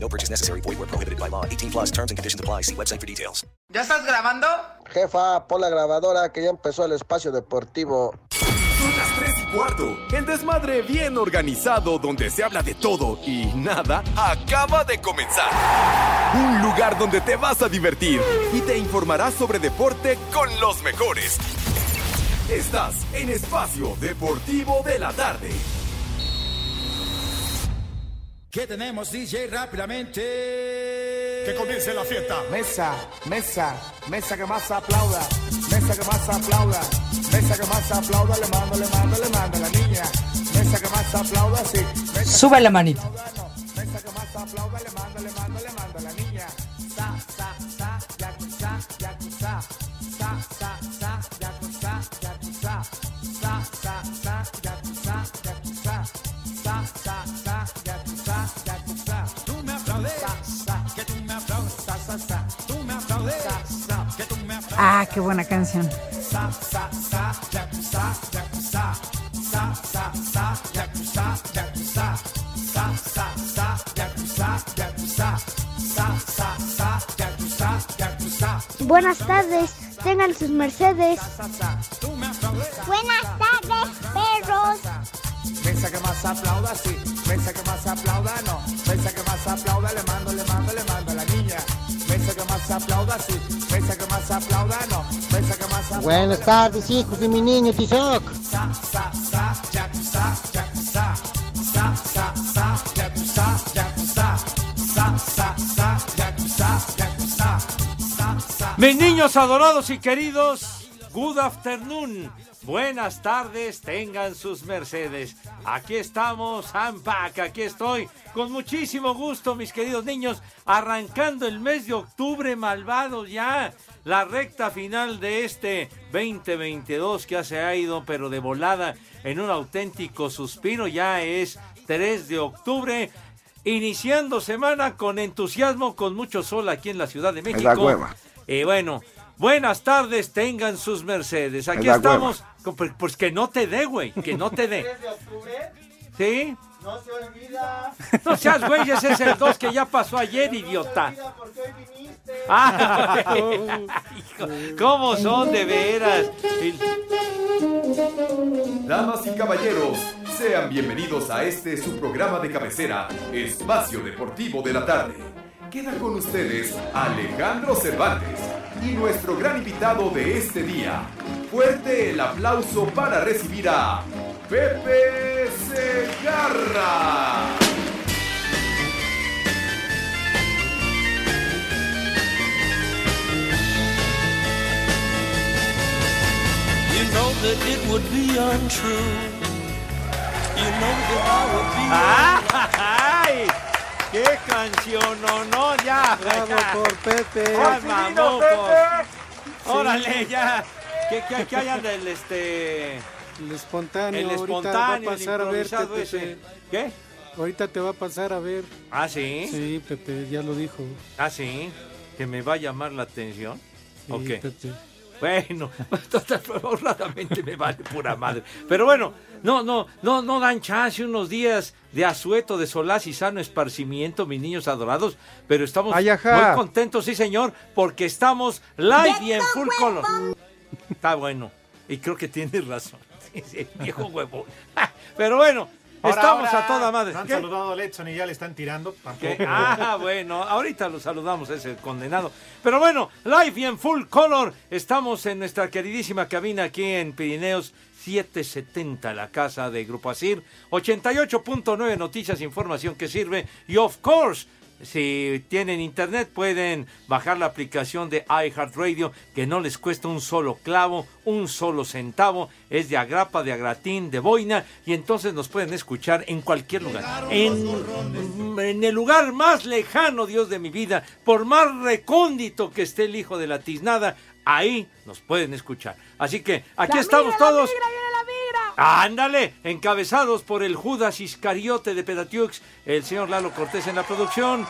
No purchase necessary. Void where prohibited by law. 18 plus terms and conditions apply. See website for details. ¿Ya estás grabando? Jefa, pon la grabadora que ya empezó el espacio deportivo. Son las 3 y cuarto. El desmadre bien organizado donde se habla de todo y nada acaba de comenzar. Un lugar donde te vas a divertir y te informarás sobre deporte con los mejores. Estás en Espacio Deportivo de la Tarde. ¿Qué tenemos, DJ? Rápidamente. Que comience la fiesta. Mesa, mesa, mesa que más aplauda. Mesa que más aplauda. Mesa que más aplauda. Le mando, le mando, le mando a la niña. Mesa que más aplauda, sí. Mesa Sube la manito. Mesa que más aplauda. Le mando, le mando, le mando a la niña. Sa, sa, yakuza, yakuza. Buenas tardes, tengan sus mercedes. Buenas tardes, perros. Mesa que más aplauda, sí. Mesa que más aplauda, no. Mesa que más aplauda, le Buenas tardes, hijos de mi niño Tizoc. Mis niños adorados y queridos, good afternoon. Buenas tardes, tengan sus mercedes. Aquí estamos, I'm back, aquí estoy, con muchísimo gusto, mis queridos niños, arrancando el mes de octubre, malvados ya, la recta final de este 2022 que ya se ha ido, pero de volada, en un auténtico suspiro, ya es 3 de octubre. Iniciando semana con entusiasmo, con mucho sol aquí en la Ciudad de México. hueva. Y bueno, buenas tardes, tengan sus mercedes. Aquí estamos. con- Pues, pues que no te dé, güey, que no te dé. de octubre? ¿Sí? No se olvida. No seas güey, ese es el 2 que ya pasó ayer, idiota. porque hoy. Ah, ¿Cómo son de veras? Damas y caballeros, sean bienvenidos a este su programa de cabecera, Espacio Deportivo de la Tarde. Queda con ustedes Alejandro Cervantes y nuestro gran invitado de este día. Fuerte el aplauso para recibir a Pepe Segarra. Know that it would be untrue. You know that I would be. ¡Ay! ¡Qué canción! No, no, ya. Bravo ya. por Pepe. ¡Ay, mamocos! ¡Órale, ya! ¿Qué, qué, qué hay del este. El espontáneo. El ahorita espontáneo, va a el pasar a verte, improvisado Pepe. ese? ¿Qué? Ahorita te va a pasar a ver. ¿Ah, sí? Sí, Pepe, ya lo dijo. ¿Ah, sí? ¿Que me va a llamar la atención? Sí, ¿O qué? Pepe. Bueno, honradamente me vale pura madre. Pero bueno, no, no, no, no dan chance unos días de asueto, de solaz y sano esparcimiento, mis niños adorados. Pero estamos muy contentos, sí señor, porque estamos live y en full color. Está bueno, y creo que tienes razón. Sí, sí, viejo huevón. Pero bueno, Ahora, estamos ahora, a toda madre. No han ¿Qué? saludado a Letson y ya le están tirando. Ah, bueno, ahorita lo saludamos, ese condenado. Pero bueno, live y en full color, estamos en nuestra queridísima cabina aquí en Pirineos 770, la casa de Grupo Asir, 88.9 noticias, información que sirve y of course, si tienen internet pueden bajar la aplicación de iHeartRadio que no les cuesta un solo clavo, un solo centavo, es de agrapa, de agratín, de boina y entonces nos pueden escuchar en cualquier lugar. En en el lugar más lejano, Dios de mi vida, por más recóndito que esté el hijo de la tiznada, ahí nos pueden escuchar. Así que aquí La estamos migra, todos. migra. Ándale, encabezados por el Judas Iscariote de Pedatiux, el señor Lalo Cortés en la producción,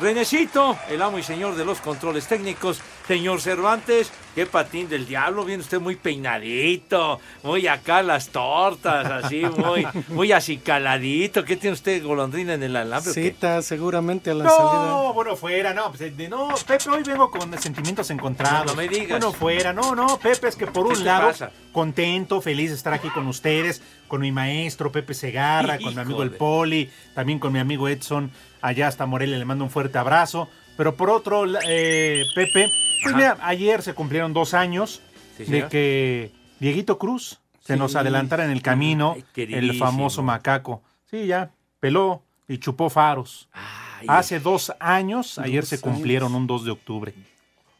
Renecito, el amo y señor de los controles técnicos, señor Cervantes, qué patín del diablo, viene usted muy peinadito, muy acá las tortas, así, muy, muy acicaladito, ¿qué tiene usted golondrina en el alambre? Cita seguramente a la No, salida. bueno, fuera, no, pues, de- no, Pepe, hoy vengo con sentimientos encontrados. No, no me digas. Bueno, fuera, no, no, Pepe, es que por ¿Qué un lado, pasa? contento, feliz de estar aquí con ustedes, con mi maestro Pepe Segarra, con mi amigo el. Poli, también con mi amigo Edson, allá hasta Morelia, le mando un fuerte abrazo. Pero por otro, eh, Pepe, pues mira, ayer se cumplieron dos años Sí, de que Dieguito Cruz se Sí. nos adelantara en el camino, el famoso macaco. Sí, ya, peló y chupó faros. Ay, Hace dos años, ayer se cumplieron años. un 2 de octubre.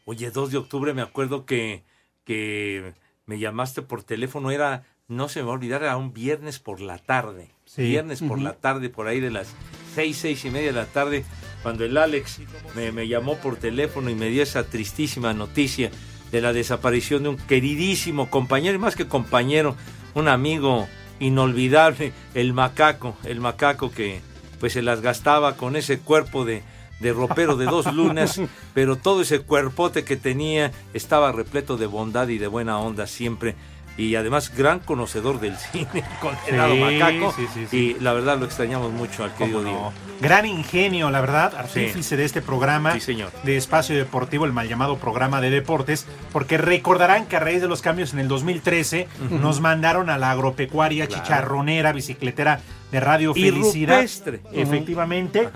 Oye, 2 de octubre me acuerdo que, que me llamaste por teléfono, era, no se me va a olvidar, era un viernes por la tarde. Sí. Viernes por la tarde, por ahí de las seis, seis y media de la tarde, cuando el Alex me, me llamó por teléfono y me dio esa tristísima noticia de la desaparición de un queridísimo compañero, y más que compañero, un amigo inolvidable, el macaco, el macaco que pues se las gastaba con ese cuerpo de, de ropero de dos lunas, pero todo ese cuerpote que tenía estaba repleto de bondad y de buena onda siempre. Y además gran conocedor del cine, el condenado Sí, macaco. sí, sí, sí. Y la verdad lo extrañamos mucho al querido ¿Cómo no? Diego. Gran ingenio, la verdad, artífice de este programa Sí, señor. de Espacio Deportivo, el mal llamado programa de deportes, porque recordarán que a raíz de los cambios en el 2013 nos mandaron a la agropecuaria Claro. chicharronera, bicicletera de Radio Y Felicidad. rupestre. Efectivamente.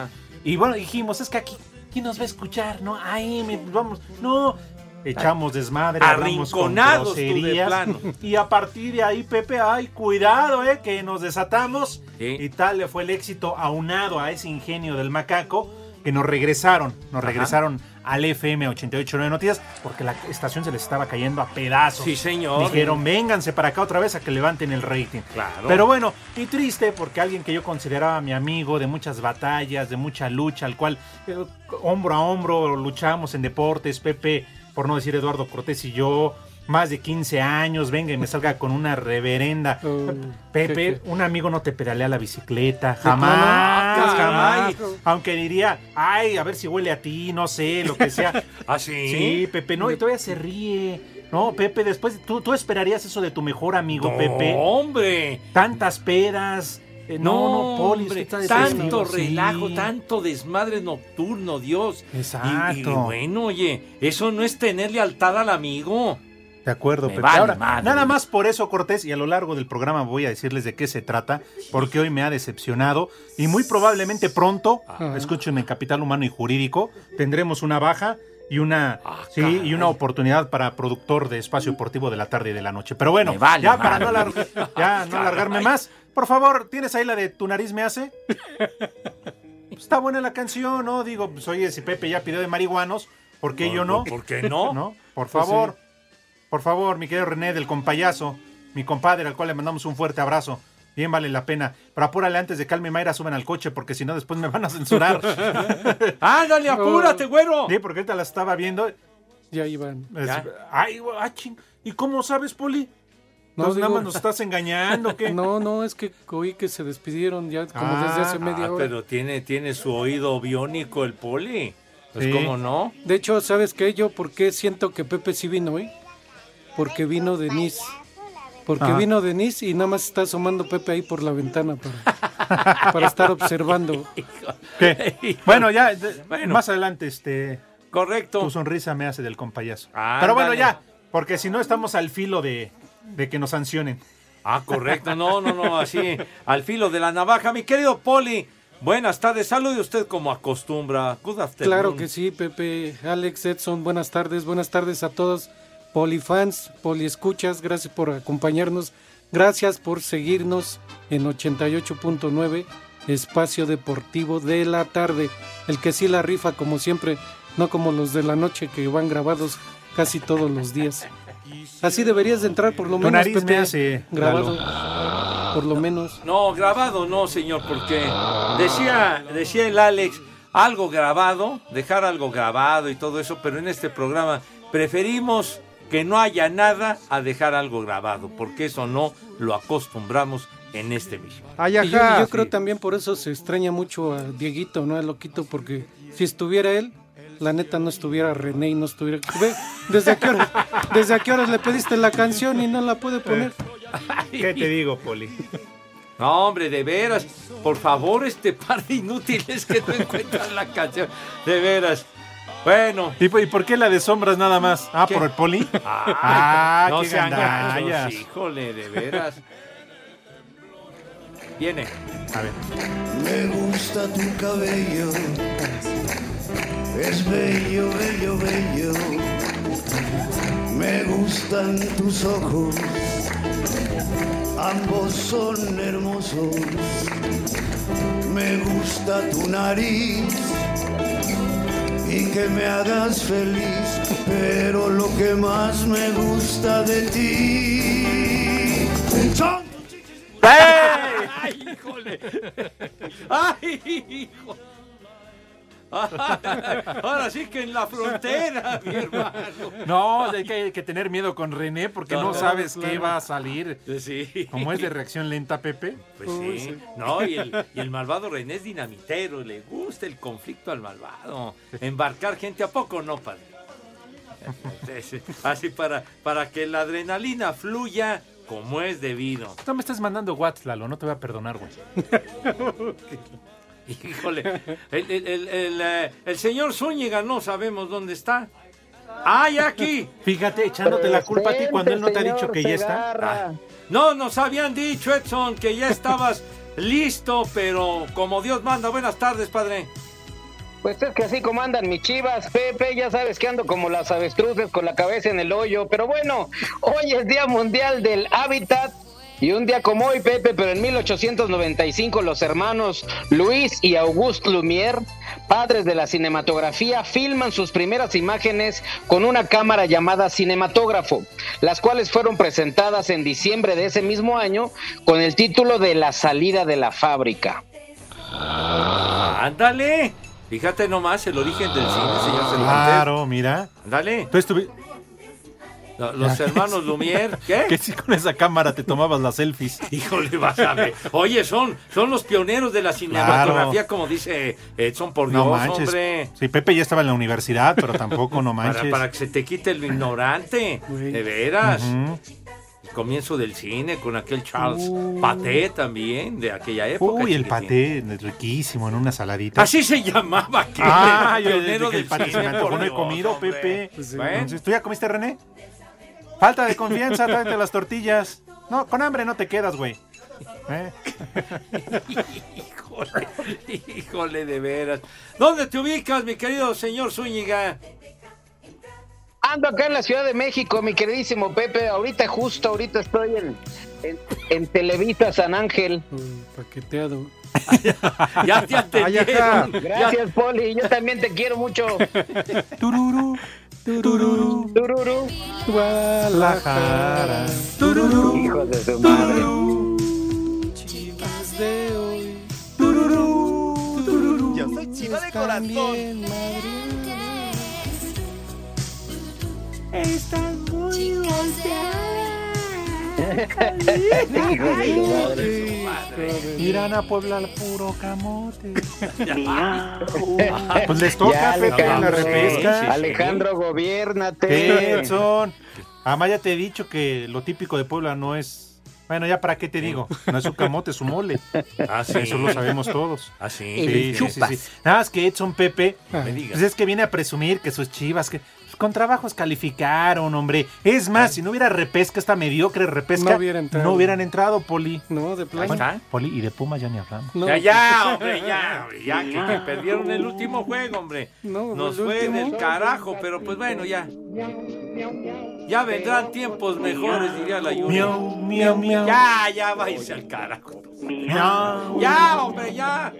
Y bueno, dijimos, es que aquí, ¿quién nos va a escuchar? No, ahí me- vamos, no. Echamos desmadre, Arrinconados tú de plano. Y a partir de ahí, Pepe, ay, cuidado, eh, que nos desatamos. Sí. Y tal le fue el éxito aunado a ese ingenio del macaco que nos regresaron, nos Ajá. regresaron al FM 889 Noticias porque la estación se les estaba cayendo a pedazos. Sí, señor. Dijeron, vénganse para acá otra vez a que levanten el rating. Claro. Pero bueno, y triste porque alguien que yo consideraba mi amigo de muchas batallas, de mucha lucha, al cual eh, hombro a hombro luchamos en deportes, Pepe, por no decir Eduardo Cortés y yo, más de 15 años, venga y me salga con una reverenda. Pepe, un amigo no te pedalea la bicicleta, jamás, Ah, jamás. Aunque diría, ay, a ver si huele a ti, no sé, lo que sea. ¿Ah, sí? Sí, Pepe, no, y todavía se ríe. No, Pepe, después, ¿tú, tú esperarías eso de tu mejor amigo, No, Pepe. hombre. Tantas pedas. Eh, no, no, Poli, hombre, está tanto sí. relajo, tanto desmadre nocturno, Dios. Y- Y, Exacto. bueno, oye, eso no es tener lealtad al amigo. De acuerdo, vale Ahora, madre. nada más por eso, Cortés, y a lo largo del programa voy a decirles de qué se trata, porque hoy me ha decepcionado y muy probablemente pronto, escúchenme, en Capital Humano y Jurídico, tendremos una baja y una, Ah, sí, caray. y una oportunidad para productor de espacio deportivo de la tarde y de la noche. Pero bueno, vale ya para no, alar- ya no alargarme más, por favor, ¿tienes ahí la de Tu nariz me hace? Pues está buena la canción, ¿no? Digo, pues oye, si Pepe ya pidió de marihuanos, ¿por qué yo no? ¿Por qué no? ¿No? Por Pues favor. Por favor, mi querido René del compayazo, mi compadre, al cual le mandamos un fuerte abrazo. Bien vale la pena. Pero apúrale antes de que Alma y Mayra suban al coche, porque si no después me van a censurar. Ándale, apúrate, güero. sí, porque ahorita la estaba viendo. Ya iban. Es- Ya. Ay, güey, ah, ching. ¿Y cómo sabes, Poli? No, Entonces nada más nos estás engañando, ¿o ¿qué? No, no, es que oí que se despidieron ya como Ah, desde hace media Ah, hora. pero tiene, tiene su oído biónico el poli. Pues Sí. cómo no. De hecho, ¿sabes qué? Yo, ¿por qué siento que Pepe sí vino hoy? Porque vino Denise. Porque Ajá. vino Denise y nada más está asomando Pepe ahí por la ventana para, para estar observando. ¿Qué? Bueno, ya, de- Bueno. más adelante, este, Correcto. tu sonrisa me hace del compayazo. Ándale. Pero bueno, ya, porque si no estamos al filo de, de que nos sancionen. Ah, correcto. No, no, no, así, al filo de la navaja. Mi querido Poli, buenas tardes. Salude usted como acostumbra. Good afternoon. Claro que sí, Pepe, Alex, Edson, buenas tardes, buenas tardes a todos, polifans, poliescuchas, gracias por acompañarnos, gracias por seguirnos en 88.9, Espacio Deportivo de la tarde, el que sí la rifa como siempre, no como los de la noche que van grabados casi todos los días. Así deberías de entrar por lo menos, nariz Pepe, me hace, grabado. Por lo menos. No, grabado no, señor, porque decía, decía el Alex, algo grabado, dejar algo grabado y todo eso, pero en este programa preferimos que no haya nada a dejar algo grabado, porque eso no lo acostumbramos en este mismo. Y yo, y yo creo también por eso se extraña mucho a Dieguito, ¿no? Al loquito, porque si estuviera él, la neta no estuviera René y no estuviera. Ve, ¿desde qué horas, desde qué horas le pediste la canción y no la puede poner? ¿Qué te digo, Poli? No, hombre, de veras, por favor, este par de inútiles que no encuentran la canción, de veras. Bueno. ¿Y, por- y por qué la de sombras nada más? Ah, ¿Qué? por el Poli. Ah, no qué sean gandallas. híjole, de veras. Viene. A ver. Me gusta tu cabello, es bello, bello, bello. Me gustan tus ojos, ambos son hermosos. Me gusta tu nariz y que me hagas feliz, pero lo que más me gusta de ti son ¡Ay, híjole! ¡Ay, hijo! Ahora sí que en la frontera, mi hermano. No, hay que, hay que tener miedo con René porque no, No, sabes qué va a salir. Sí. Como es de reacción lenta, Pepe. Pues sí. No, y el, y el malvado René es dinamitero, le gusta el conflicto al malvado. Embarcar gente a poco, no, padre. Así para, para que la adrenalina fluya como es debido. No me estás mandando WhatsApp, Lalo, no te voy a perdonar, güey. Híjole, el, el- el- el, eh, el señor Zúñiga no sabemos dónde está. ¡Ay, aquí! Fíjate, echándote la culpa a ti cuando él no te ha dicho que ya está. Ah, No, nos habían dicho, Edson, que ya estabas listo, pero como Dios manda. Buenas tardes, padre. Pues es que así como andan mis chivas, Pepe, ya sabes que ando como las avestruces con la cabeza en el hoyo. Pero bueno, hoy es Día Mundial del Hábitat. Y un día como hoy, Pepe, pero en 1895 los hermanos Luis y Auguste Lumière, padres de la cinematografía, filman sus primeras imágenes con una cámara llamada cinematógrafo, las cuales fueron presentadas en diciembre de ese mismo año con el título de La salida de la fábrica. Ándale. Fíjate nomás el origen del cine, señor Cervantes. Claro, mira. Ándale. Tú Los hermanos Lumière, ¿qué? Que si con esa cámara te tomabas las selfies. Híjole, vas a ver. Oye, son, son los pioneros de la cinematografía, como dice Edson, por Dios, No manches. hombre. Sí, Pepe ya estaba en la universidad, pero tampoco, no manches. Para, para que se te quite lo ignorante. De veras. El comienzo del cine con aquel Charles Paté también, de aquella época. Uy, el paté, riquísimo, en una saladita. Así se llamaba Ah, yo pionero desde que el del se cine, me antojó, por no he comido, hombre. Pepe. Pues. Entonces, ¿Tú ya comiste, René? Falta de confianza, tráete las tortillas. No, con hambre no te quedas, güey. ¿Eh? Híjole, híjole, de veras. ¿Dónde te ubicas, mi querido señor Zúñiga? Ando acá en la Ciudad de México, mi queridísimo Pepe. Ahorita, justo ahorita estoy en, en, en Televisa San Ángel. Paqueteado. Ya, ya te ajá. Gracias, Poli. Yo también te quiero mucho. Tururú, tururú, Tururú. Guadalajara. Tururú. Hijos de su madre. Chivas de hoy. Yo soy chiva de corazón. Están muy madre. Irán a Puebla al puro camote. pues les toca, Pepe, en la Alejandro, repesca. Alejandro, gobiérnate. ¿Qué, Edson? Además ya te he dicho que lo típico de Puebla no es... Bueno, ya para qué te digo. No es su camote, es su mole. Ah, sí. Eso lo sabemos todos. Ah, sí. Sí, sí, sí, sí. Nada más que Edson Pepe, me digas. pues es que viene a presumir que sus chivas, que con trabajos calificaron, hombre. Es más, si no hubiera repesca, esta mediocre repesca, No hubiera entrado. no hubieran entrado, Poli. No, de plano. está. Poli, y de Puma ya ni hablamos. No. Ya, ya, hombre, ya, hombre, ya, que, que perdieron el último juego, hombre. No, Nos fue último. del carajo, pero pues bueno, ya. Ya vendrán tiempos mejores, diría la Yuri. Miau, miau, miau. Ya, ya, váyase al carajo. Miau. Ya, hombre, ya.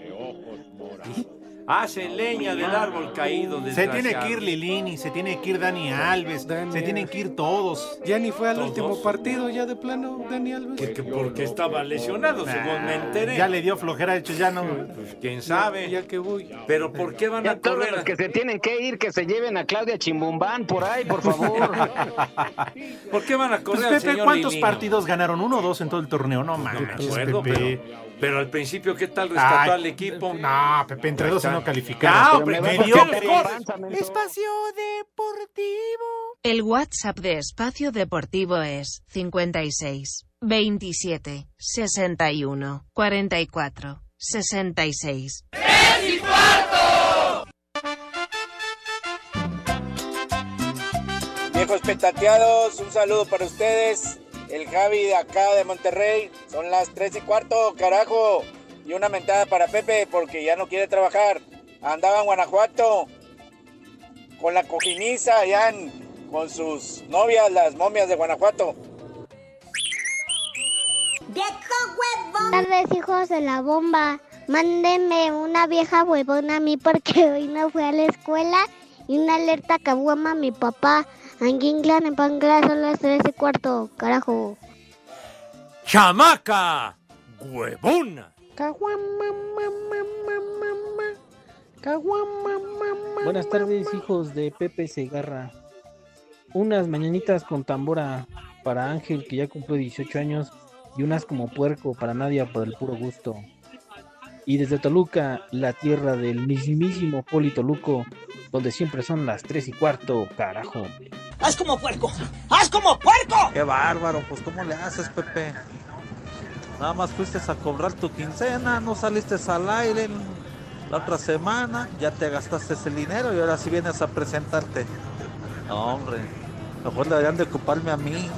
Hacen leña del árbol caído. Se tiene que ir. Lilini, se tiene que ir Dani Alves, se tienen que ir todos. Ya ni fue al Todos. último partido, ya de plano, Dani Alves. Porque, porque estaba lesionado, según me enteré. Ya le dio flojera, de hecho ya no. Pues quién sabe. Ya que voy. Pero ¿por qué van Ya a todos correr? los que se tienen que ir, que se lleven a Claudia Chimbumbán por ahí, por favor. ¿Por qué van a Pues correr al Pepe, señor ¿cuántos partidos ganaron? ¿Uno o dos en todo el torneo? No No me mames, acuerdo, Pepe. pero, pero al principio, ¿qué tal rescató Ay, al equipo? No, Pepe, entre dos y no calificaron. Pero ¿por qué mediocre. los corres? Espacio Deportivo. El WhatsApp de Espacio Deportivo es 56 27 61 44 66. Viejos petateados, un saludo para ustedes. El Javi de acá de Monterrey. Son las 3 y cuarto, carajo. Y una mentada para Pepe porque ya no quiere trabajar. Andaba en Guanajuato con la cojiniza allá en- con sus novias, las momias de Guanajuato. Buenas tardes, hijos de la bomba. Mándenme una vieja huevona a mí porque hoy no fui a la escuela y una alerta caguama a mi papá. Anguinglan en Pangla son las 3 y cuarto, carajo. ¡Chamaca! ¡Huevona! Buenas tardes, hijos de Pepe Segarra. Unas mañanitas con tambora para Ángel, que ya cumplió 18 años, y unas como puerco para Nadia por el puro gusto. Y desde Toluca, la tierra del mismísimo Poli Toluco, donde siempre son las 3 y cuarto, carajo. ¡Haz como puerco! ¡Haz como puerco! Qué bárbaro, pues ¿cómo le haces, Pepe? Nada más fuiste a cobrar tu quincena, no saliste al aire la otra semana, ya te gastaste ese dinero y ahora sí vienes a presentarte. No, hombre, mejor deberían de ocuparme a mí.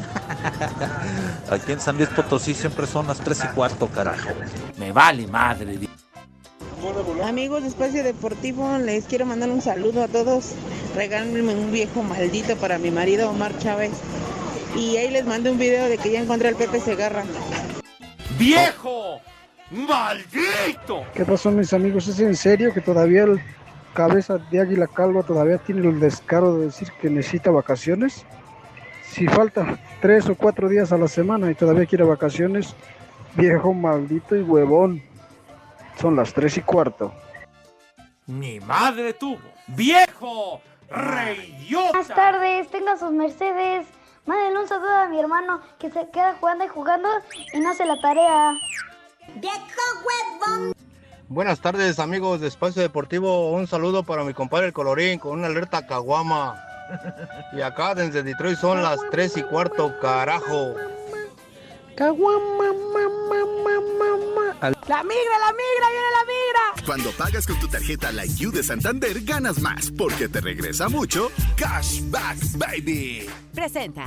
Aquí en San Luis Potosí siempre son las 3 y cuarto, carajo. Me vale madre. Amigos de Espacio Deportivo, les quiero mandar un saludo a todos. Regálenme un viejo maldito para mi marido Omar Chávez. Y ahí les mandé un video de que ya encontré al Pepe Segarra. ¡Viejo! ¡Maldito! ¿Qué pasó mis amigos? ¿Es en serio que todavía el cabeza de águila calva todavía tiene el descaro de decir que necesita vacaciones? Si falta tres o cuatro días a la semana y todavía quiere vacaciones, viejo maldito y huevón. Son las tres y cuarto. ¡Ni madre tuvo! ¡Viejo! ¡Reyota! Buenas tardes, tengan sus Mercedes. Mándenle un saludo a mi hermano que se queda jugando y jugando y no hace la tarea. ¡Viejo huevón! Buenas tardes amigos de Espacio Deportivo, un saludo para mi compadre el Colorín con una alerta caguama. Y acá desde Detroit son las 3 y cuarto, carajo. Caguama, mamá, mamá, ¡La migra, la migra, viene la migra! Cuando pagas con tu tarjeta Like You de Santander, ganas más porque te regresa mucho Cashback Baby. Presenta.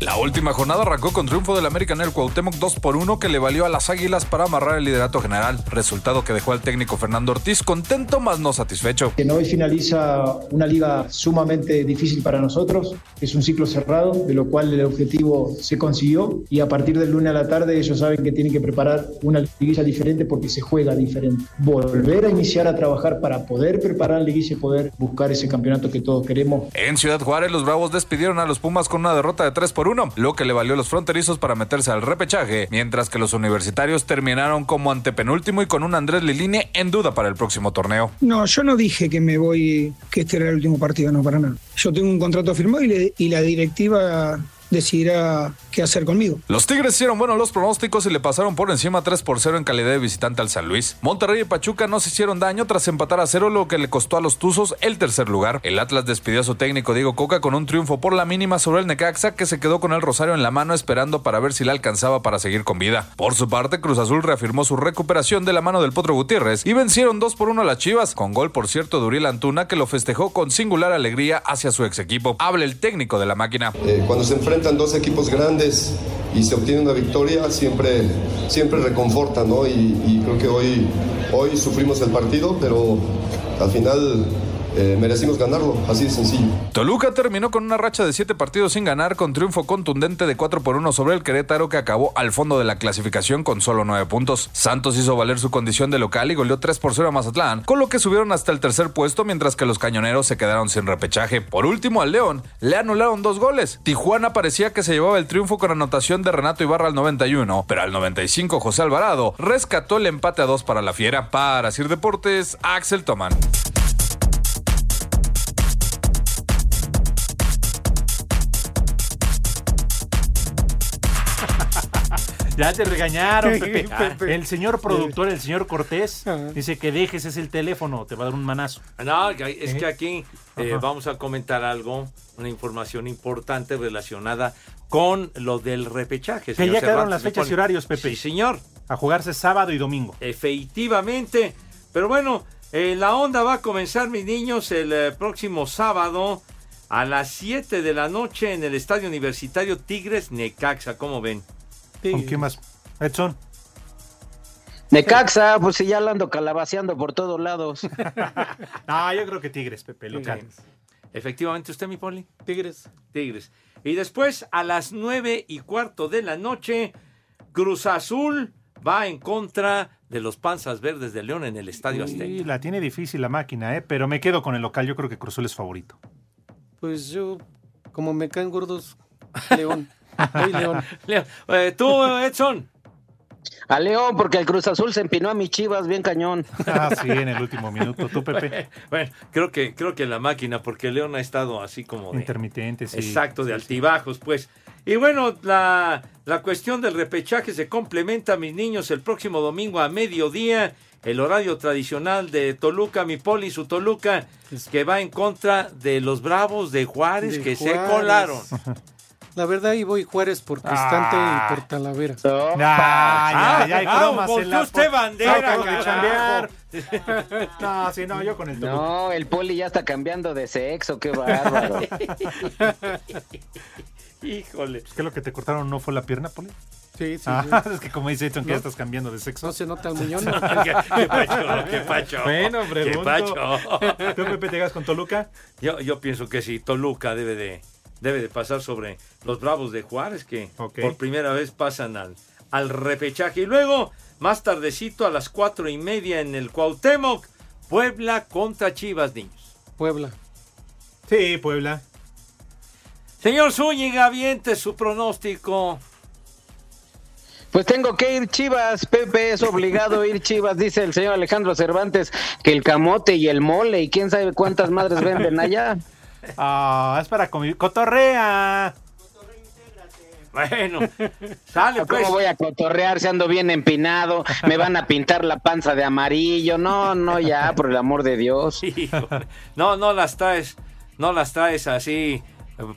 La última jornada arrancó con triunfo del American Air Cuauhtémoc 2 por 1 que le valió a las Águilas para amarrar el liderato general, resultado que dejó al técnico Fernando Ortiz contento más no satisfecho. Que hoy finaliza una liga sumamente difícil para nosotros, es un ciclo cerrado, de lo cual el objetivo se consiguió y a partir del lunes a la tarde ellos saben que tienen que preparar una liguilla diferente porque se juega diferente. Volver a iniciar a trabajar para poder preparar la liguilla y poder buscar ese campeonato que todos queremos. En Ciudad Juárez, los Bravos despidieron a los Pumas con una derrota de 3 por 1, lo que le valió a los fronterizos para meterse al repechaje, mientras que los universitarios terminaron como antepenúltimo y con un Andrés Lilini en duda para el próximo torneo. No, yo no dije que me voy, que este era el último partido, no, para nada. Yo tengo un contrato firmado y, le- y la directiva decidirá qué hacer conmigo. Los Tigres hicieron buenos los pronósticos y le pasaron por encima 3 por 0 en calidad de visitante al San Luis. Monterrey y Pachuca no se hicieron daño tras empatar a cero, lo que le costó a los Tuzos el tercer lugar. El Atlas despidió a su técnico Diego Coca con un triunfo por la mínima sobre el Necaxa, que se quedó con el Rosario en la mano esperando para ver si le alcanzaba para seguir con vida. Por su parte, Cruz Azul reafirmó su recuperación de la mano del Potro Gutiérrez y vencieron 2 por 1 a las Chivas, con gol por cierto de Uriel Antuna, que lo festejó con singular alegría hacia su ex equipo. Habla el técnico de la máquina. Eh, cuando se enfrentan dos equipos grandes y se obtiene una victoria, siempre, siempre reconforta, ¿no? Y, y creo que hoy, hoy sufrimos el partido, pero al final eh, merecimos ganarlo, así de sencillo. Toluca terminó con una racha de siete partidos sin ganar con triunfo contundente de 4 por 1 sobre el Querétaro que acabó al fondo de la clasificación con solo 9 puntos. Santos hizo valer su condición de local y goleó 3 por 0 a Mazatlán, con lo que subieron hasta el tercer puesto mientras que los cañoneros se quedaron sin repechaje. Por último al León le anularon dos goles. Tijuana parecía que se llevaba el triunfo con anotación de Renato Ibarra al 91, pero al 95 José Alvarado rescató el empate a 2 para la Fiera. Para Sir Deportes, Axel Toman. Ya te regañaron, Pepe. Pepe. El señor productor, el señor Cortés, dice que dejes ese el teléfono, te va a dar un manazo. No, es que ¿Eh? aquí eh, vamos a comentar algo, una información importante relacionada con lo del repechaje. Que ya quedaron las fechas y horarios, Pepe. Sí, señor. A jugarse sábado y domingo. Efectivamente. Pero bueno, eh, la onda va a comenzar, mis niños, el eh, próximo sábado a las 7 de la noche en el Estadio Universitario Tigres Necaxa. ¿Cómo ven? ¿Con qué más? Edson. Necaxa, pues si ya la ando calabaceando por todos lados. No, yo creo que Tigres, Pepe, local. Efectivamente, ¿usted, mi poli? Tigres. Tigres. Y después, a las nueve y cuarto de la noche, Cruz Azul va en contra de los Panzas Verdes de León en el Estadio Azteca. Sí, la tiene difícil la máquina, ¿eh? pero me quedo con el local. Yo creo que Cruzul es favorito. Pues yo, como me caen gordos, León. León. León. Eh, ¿Tú, Edson? A León, porque el Cruz Azul se empinó a mis chivas bien cañón. Ah, sí, en el último minuto. ¿Tú, Pepe? Bueno, creo que, creo que la máquina, porque León ha estado así como de... Intermitente, sí. Exacto, de altibajos, pues. Y bueno, la, la cuestión del repechaje se complementa, mis niños, el próximo domingo a mediodía, el horario tradicional de Toluca, mi poli, su Toluca, que va en contra de los Bravos de Juárez, De que se Juárez. colaron. La verdad, ahí voy Juárez por Cristante y por Talavera. Ah, ya, ya hay Ah, cromas volteó en la usted bandera, chambear. No, sí, no, yo con el Toluca. No, el poli ya está cambiando de sexo, qué bárbaro. Híjole. ¿Qué lo que te cortaron no fue la pierna, Poli? Sí, sí. Ah, sí. es que como dice Edson, que No. ya estás cambiando de sexo. No se nota el muñón. ¿Qué, qué pacho, qué pacho. Bueno, ¿Qué pregunto. pacho? ¿Tú, Pepe, te llegas con Toluca? Yo, yo pienso que sí, Toluca debe de, debe de pasar sobre los Bravos de Juárez, que por primera vez pasan al, al repechaje. Y luego, más tardecito, a las cuatro y media en el Cuauhtémoc, Puebla contra Chivas, niños. Puebla. Sí, Puebla. Señor Zúñiga, aviente su pronóstico. Pues tengo que ir Chivas, Pepe, es obligado ir Chivas, dice el señor Alejandro Cervantes, que el camote y el mole y quién sabe cuántas madres venden allá. Ah, es para convivir. ¡Cotorrea! Bueno, sale ¿Cómo pues. voy a cotorrear si ando bien empinado? Me van a pintar la panza de amarillo. No, no, ya, por el amor de Dios. Híjole. No, no las traes, no las traes así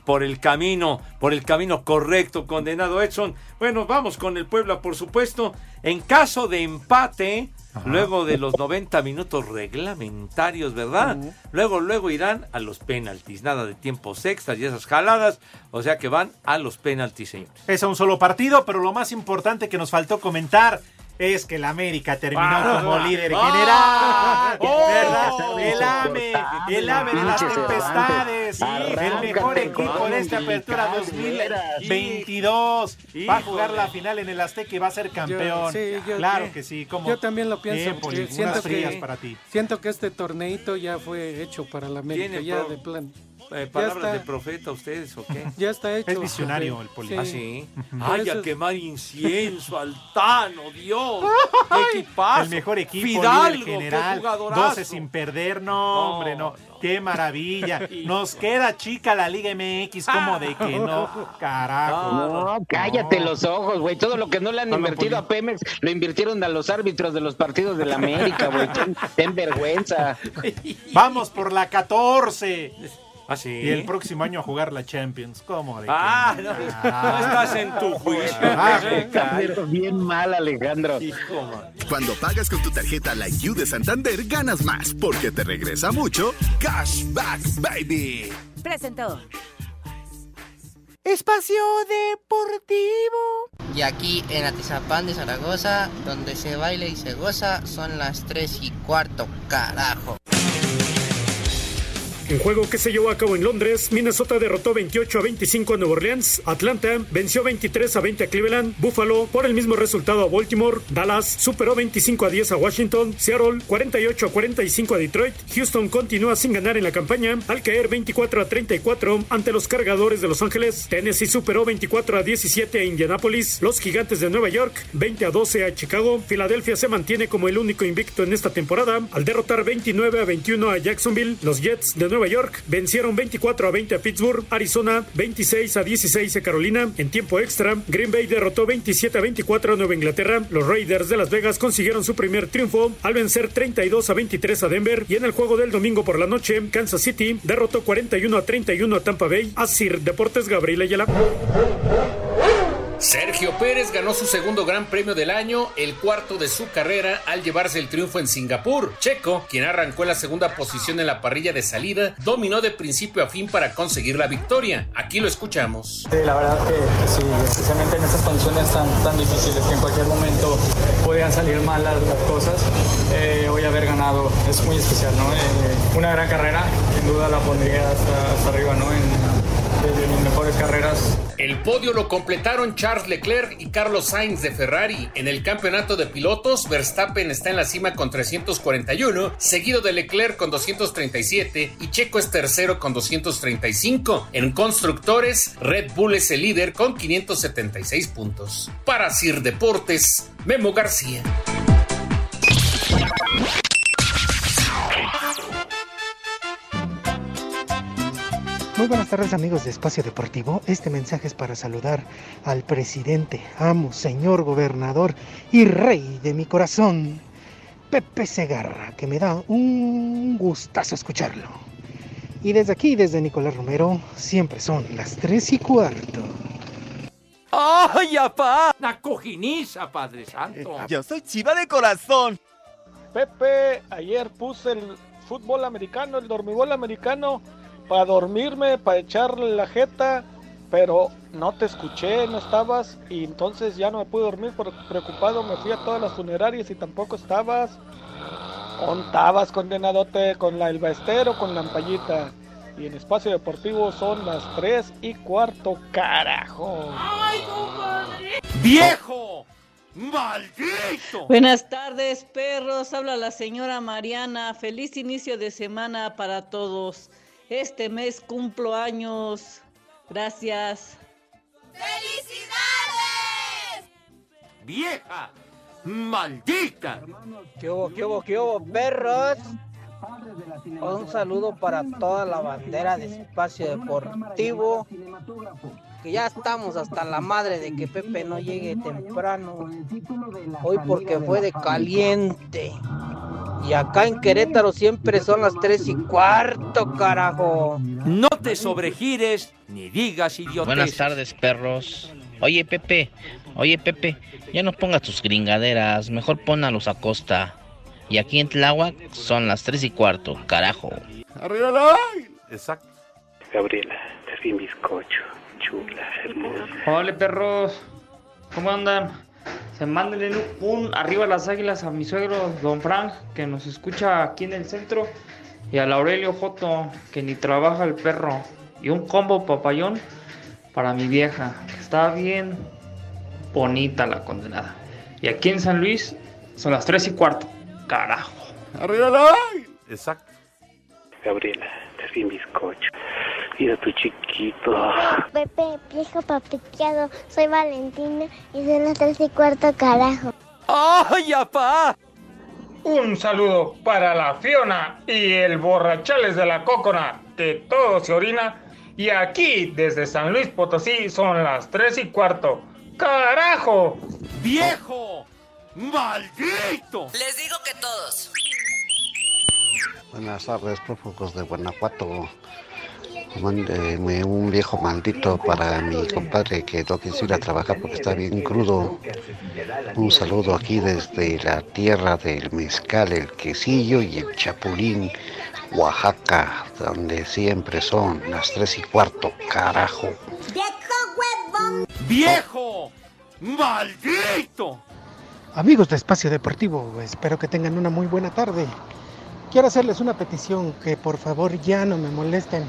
por el camino, por el camino correcto, condenado Edson. Bueno, vamos con el Puebla, por supuesto. En caso de empate, luego de los 90 minutos reglamentarios, ¿verdad? Luego, luego irán a los penaltis. Nada de tiempos extras y esas jaladas. O sea que van a los penaltis, señores. Es a un solo partido, pero lo más importante que nos faltó comentar es que el América terminó Ah, como líder ah, general. oh, ¿Verdad? El AME, el AME de las tempestades. El mejor equipo de esta apertura Angelical, 2022. Va a jugar la final en el Azteca y va a ser campeón. sí, yo- claro yo- que sí. ¿cómo? Yo también lo pienso. Poli, siento, que, para ti. siento que este torneito ya fue hecho para la América, ¿Tiene ya de plan. Eh, ¿Palabras está. de profeta ustedes o qué? Ya está hecho. Es visionario el Poli. ¿Ah, sí? Ay, eso a quemar incienso, altanos, Dios. ¡Qué equipazo! El mejor equipo, Fidalgo, líder general, qué jugadorazo. 12 sin perder, no, hombre, no. Qué maravilla. Nos queda chica la Liga MX, como de que no, carajo. No, cállate los ojos, güey. Todo lo que no le han invertido a Pemex lo invirtieron a los árbitros de los partidos de la América, güey. Ten, ten vergüenza. Vamos por la 14. ¿Ah, sí? Y el próximo año a jugar la Champions. ¿Cómo Ah, no? estás en tu juicio. Ah, Pero bien mal, Alejandro. Cuando pagas con tu tarjeta Like You de Santander, ganas más porque te regresa mucho Cashback Baby. Presentó. Espacio Deportivo. Y aquí en Atizapán de Zaragoza, donde se baila y se goza, son las 3 y cuarto, carajo. En juego que se llevó a cabo en Londres, Minnesota derrotó 28 a 25 a Nueva Orleans, Atlanta venció 23 a 20 a Cleveland, Buffalo por el mismo resultado a Baltimore, Dallas superó 25 a 10 a Washington, Seattle 48 a 45 a Detroit, Houston continúa sin ganar en la campaña al caer 24 a 34 ante los cargadores de Los Ángeles, Tennessee superó 24 a 17 a Indianapolis, los Gigantes de Nueva York 20 a 12 a Chicago, Filadelfia se mantiene como el único invicto en esta temporada al derrotar 29 a 21 a Jacksonville, los Jets de Nueva York. Vencieron 24 a 20 a Pittsburgh, Arizona 26 a 16 a Carolina, en tiempo extra Green Bay derrotó 27 a 24 a Nueva Inglaterra, los Raiders de Las Vegas consiguieron su primer triunfo al vencer 32 a 23 a Denver. Y en el juego del domingo por la noche Kansas City derrotó 41 a 31 a Tampa Bay, Asir Deportes Gabriel Ayala. Sergio Pérez ganó su segundo Gran Premio del año, el cuarto de su carrera, al llevarse el triunfo en Singapur. Checo, quien arrancó en la segunda posición en la parrilla de salida, dominó de principio a fin para conseguir la victoria. Aquí lo escuchamos. Sí, la verdad que sí, especialmente en estas condiciones tan, tan difíciles que en cualquier momento podían salir mal las, cosas, eh, hoy haber ganado es muy especial, ¿no? Eh, una gran carrera, sin duda la pondría hasta, arriba, ¿no? Mejores carreras. El podio lo completaron Charles Leclerc y Carlos Sainz de Ferrari. En el campeonato de pilotos, Verstappen está en la cima con 341, seguido de Leclerc con 237 y Checo es tercero con 235. En constructores, Red Bull es el líder con 576 puntos. Para Sir Deportes, Memo García. Muy buenas tardes amigos de Espacio Deportivo. Este mensaje es para saludar al presidente, amo, señor gobernador y rey de mi corazón, Pepe Segarra, que me da un gustazo escucharlo. Y desde aquí, desde Nicolás Romero, siempre son las tres y cuarto. ¡Ay, apá! ¡La cojiniza, Padre Santo! Yo soy chiva de corazón. Pepe, ayer puse el fútbol americano, el dormibol americano, para dormirme, para echarle la jeta, pero no te escuché, no estabas, y entonces ya no me pude dormir preocupado me fui a todas las funerarias y tampoco estabas. ¿Dónde estabas, condenadote? ¿Con la Elbaestero con la Ampallita? Y en Espacio Deportivo son las 3 y cuarto, carajo. ¡Ay, compadre! ¡Viejo! ¡Maldito! Buenas tardes, perros. Habla la señora Mariana. Feliz inicio de semana para todos. Este mes cumplo años. Gracias. ¡Felicidades! ¡Vieja! ¡Maldita! ¿Qué hubo, qué hubo, qué hubo, perros? Un saludo para toda la bandera de Espacio Deportivo. Que ya estamos hasta la madre de que Pepe no llegue temprano. Hoy porque fue de caliente. Y acá en Querétaro siempre son las tres y cuarto, carajo. No te sobregires ni digas idiotez. Buenas tardes, perros. Oye, Pepe, oye, Pepe, ya no pongas tus gringaderas, mejor póngalos a costa. Y aquí en Tláhuac son las tres y cuarto, carajo. ¡Arriba la Exacto. Gabriela, te vi bizcocho, Hola perros, ¿cómo andan? Se mándenle un arriba las águilas a mi suegro Don Frank, que nos escucha aquí en el centro, y al Aurelio Joto, que ni trabaja el perro, y un combo papayón para mi vieja. Está bien bonita la condenada. Y aquí en San Luis son las 3 y cuarto. Carajo. ¡Arriba la Exacto. Gabriela, te vi bizcocho. Mira tu chiquito. Pepe, viejo papiqueado, soy Valentina y son las tres y cuarto, carajo. ¡Ay, apá! Un saludo para la Fiona y el borrachales de la Cócona, de todo se orina. Y aquí, desde San Luis Potosí, son las tres y cuarto. ¡Carajo! ¡Viejo! ¡Maldito! Les digo que todos. Buenas tardes, prófugos de Guanajuato. Mándeme un viejo maldito para mi compadre que no quiso ir a trabajar porque está bien crudo. Un saludo aquí desde la tierra del mezcal, el quesillo y el chapulín, Oaxaca, donde siempre son las tres y cuarto, carajo. ¡Viejo! ¡Maldito! Amigos de Espacio Deportivo, espero que tengan una muy buena tarde. quiero hacerles una petición, que por favor ya no me molesten.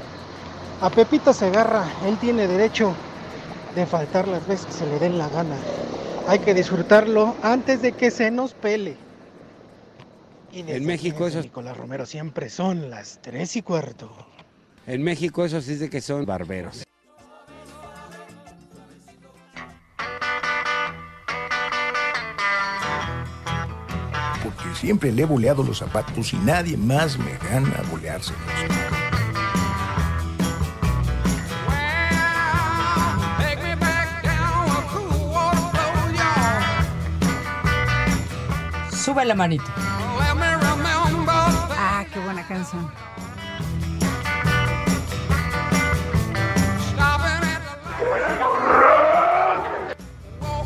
A Pepito Segarra, él tiene derecho de faltar las veces que se le den la gana. Hay que disfrutarlo antes de que se nos pele. Y desde En México esos- Nicolás Romero siempre son las tres y cuarto. En México eso sí es de que son barberos. Porque siempre le he boleado los zapatos y nadie más me gana a boleárselos. Sube la manito. Ah, qué buena canción.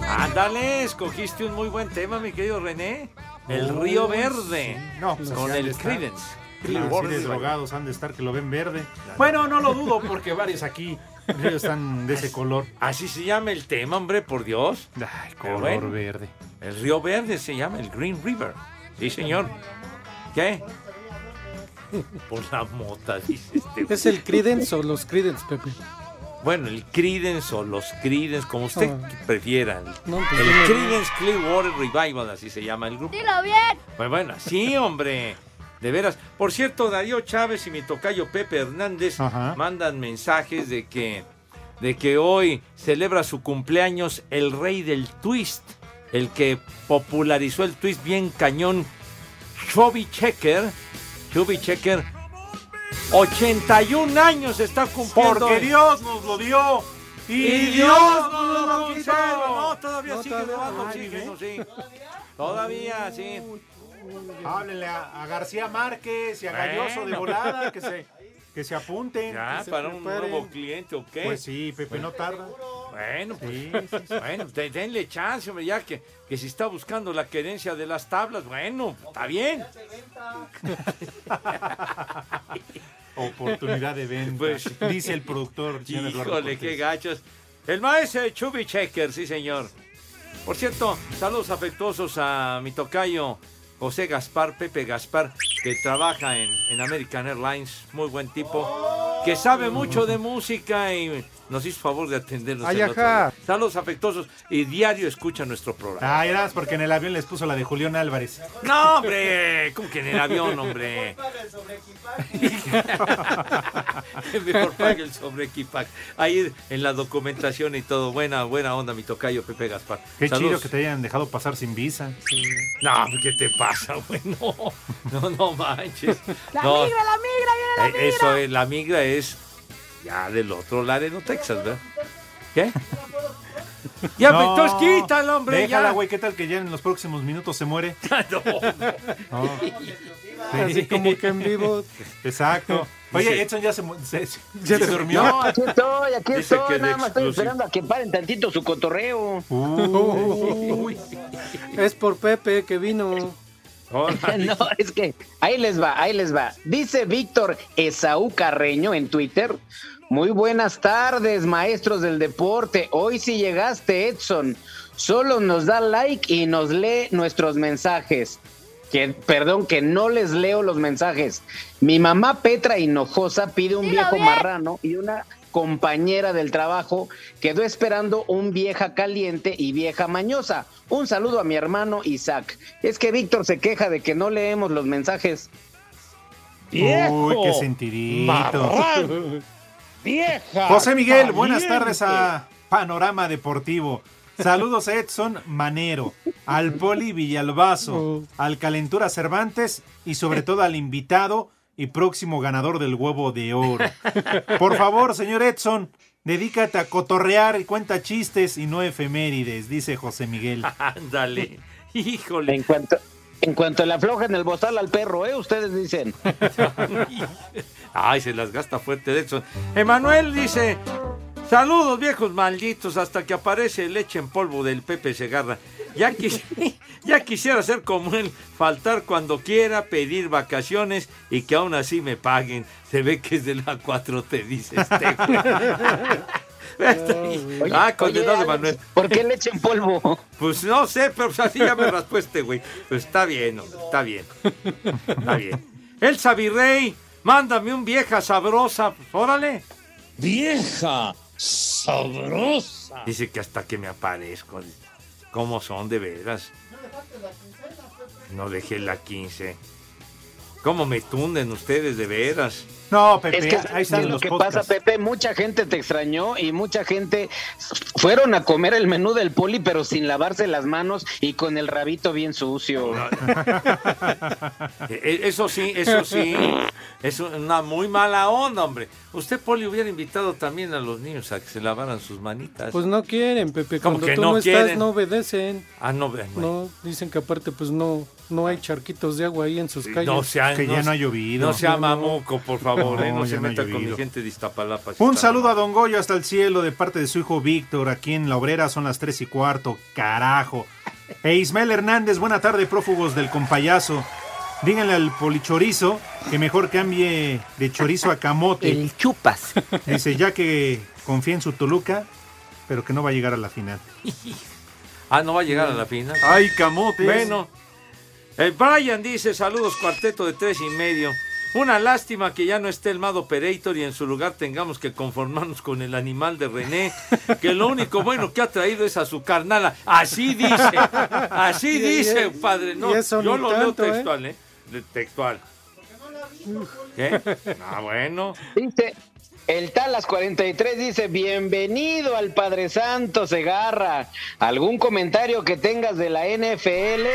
Ándale, escogiste un muy buen tema, mi querido René. El Oh, Río Verde. sí. No, pues con el Clearwater de Revival. drogados han de estar que lo ven verde. Bueno, no lo dudo porque varios aquí están de ese color. Así se llama el tema, hombre, por Dios. Ay, color verde. El Río Verde se llama el Green River. Sí, señor. ¿Qué? Por la mota, dice este. ¿Es el Credence o los Credence, Pepe? Bueno, el Creedence o los Creedence, como usted Ah. prefiera. No, pues el dime. Creedence Clearwater Revival, así se llama el grupo. Dilo bien. Pues bueno, sí, hombre. De veras. Por cierto, Darío Chávez y mi tocayo Pepe Hernández mandan mensajes de que, de que hoy celebra su cumpleaños el rey del twist, el que popularizó el twist bien cañón, Chubby Checker. Chubby Checker, 81 años está cumpliendo. Porque Dios nos lo dio. Y Dios nos lo conserva. No, todavía sigue robando oxígeno, sí. Todavía, sí. Háblenle a, a García Márquez y a Bueno. Galloso de volada que se, que se apunten. Ya, que se para un nuevo cliente, ¿o qué? Pues sí, Pepe, no tarda. Bueno, pues, Sí, sí, sí. bueno, de- denle chance, hombre, ya que, que si está buscando la querencia de las tablas, bueno, está bien. Oportunidad de venta. Pues, dice el productor. Híjole, qué gachos. El maestro Chubby Checker, sí, señor. Por cierto, saludos afectuosos a mi tocayo José Gaspar, Pepe Gaspar, que trabaja en, American Airlines, muy buen tipo, que sabe mucho de música y nos hizo favor de atendernos. Ay, ajá. Saludos afectuosos y diario escucha nuestro programa. Ah, eras porque en el avión les puso la de Julián Álvarez. No, hombre, como que en el avión, hombre. Mejor pague el sobre equipaje. Ahí en la documentación y todo. Buena, buena onda, mi tocayo Pepe Gaspar. Qué Saludos. chido que te hayan dejado pasar sin visa. No, ¿qué te pasa, güey? No, no, no manches. La No, migra, la migra, viene la eh, migra. Eso es, la migra es ya del otro Laredo, Texas, ¿verdad? ¿Qué? Ya, pues, entonces quítalo, hombre, Déjala, güey. ¿Qué tal que ya en los próximos minutos se muere? no. No. Así como que en vivo. Exacto. Oye, Edson ya se, se- se- ya se durmió. No, aquí estoy, aquí Dice estoy. Nada más estoy esperando a que paren tantito su cotorreo. Es por Pepe que vino. no, es que ahí les va, ahí les va. Dice Víctor Esaú Carreño en Twitter. Muy buenas tardes, maestros del deporte. Hoy sí llegaste, Edson. Solo nos da like y nos lee nuestros mensajes. Que, perdón, que no les leo los mensajes. Mi mamá Petra Hinojosa pide un viejo marrano y una compañera del trabajo quedó esperando un vieja caliente y vieja mañosa. Un saludo a mi hermano Isaac. Es que Víctor se queja de que no leemos los mensajes. Uy, qué sentidito. Marrán. ¡Vieja! José Miguel, buenas caliente. tardes a Panorama Deportivo. Saludos a Edson Manero, al Poli Villalbazo, al Calentura Cervantes y sobre todo al invitado y próximo ganador del huevo de oro. Por favor, señor Edson, dedícate a cotorrear y cuenta chistes y no efemérides, dice José Miguel. Ándale. Híjole. En cuanto, en cuanto le aflojen el bozal al perro, ¿eh? Ustedes dicen. Ay, se las gasta fuerte Edson. Emanuel dice: Saludos, viejos malditos, hasta que aparece leche en polvo del Pepe Segarra. Ya, quis- ya quisiera ser como él, faltar cuando quiera, pedir vacaciones y que aún así me paguen. Se ve que es de la 4 te dice este. Oye, ah, oye, condenado Alex, Emanuel. ¿Por qué leche en polvo? Pues no sé, pero pues así ya me raspó este güey. Pues está bien, hombre, está bien. Está bien. Elsa Virrey, mándame un vieja sabrosa. Pues, órale. Vieja sabrosa. Dice que hasta que me aparezco. ¿Cómo son de veras? No dejé la 15. ¿Cómo me tunden ustedes de veras? No, Pepe, Es que ahí están lo los que podcasts. pasa, Pepe, mucha gente te extrañó y mucha gente fueron a comer el menú del poli, pero sin lavarse las manos y con el rabito bien sucio. Eh, Eso sí, eso sí. Es una muy mala onda, hombre. Usted, Poli, hubiera invitado también a los niños a que se lavaran sus manitas. Pues no quieren, Pepe. ¿Cómo Cuando que tú no no, quieren? estás, no obedecen. Ah, no, bueno. No, dicen que aparte, pues no, no hay charquitos de agua ahí en sus calles. No Que ya no ha llovido. No sea mamuco, por favor, ¿eh? No, No, ya se no ha meta con mi llovido. gente de Iztapalapa. Un saludo a Don Goyo hasta el cielo de parte de su hijo Víctor. Aquí en La Obrera son las tres y cuarto. Carajo. E Ismael Hernández, buena tarde, prófugos del compayazo. Díganle al polichorizo que mejor cambie de chorizo a camote. El chupas. Dice, ya que confía en su Toluca, pero que no va a llegar a la final. Ah, no va a llegar a la final. ¡Ay, camotes! Bueno, el Brian dice, saludos cuarteto de tres y medio. Una lástima que ya no esté el Mad Operator y en su lugar tengamos que conformarnos con el animal de René, que lo único bueno que ha traído es a su carnala. Así dice, así Y- dice, y- padre. No, yo lo tanto, leo ¿eh? textual, ¿eh? De- Textual. ¿Qué? Ah, bueno. Dice, el Talas 43 dice, bienvenido al Padre Santo Segarra. ¿Algún comentario que tengas de la NFL?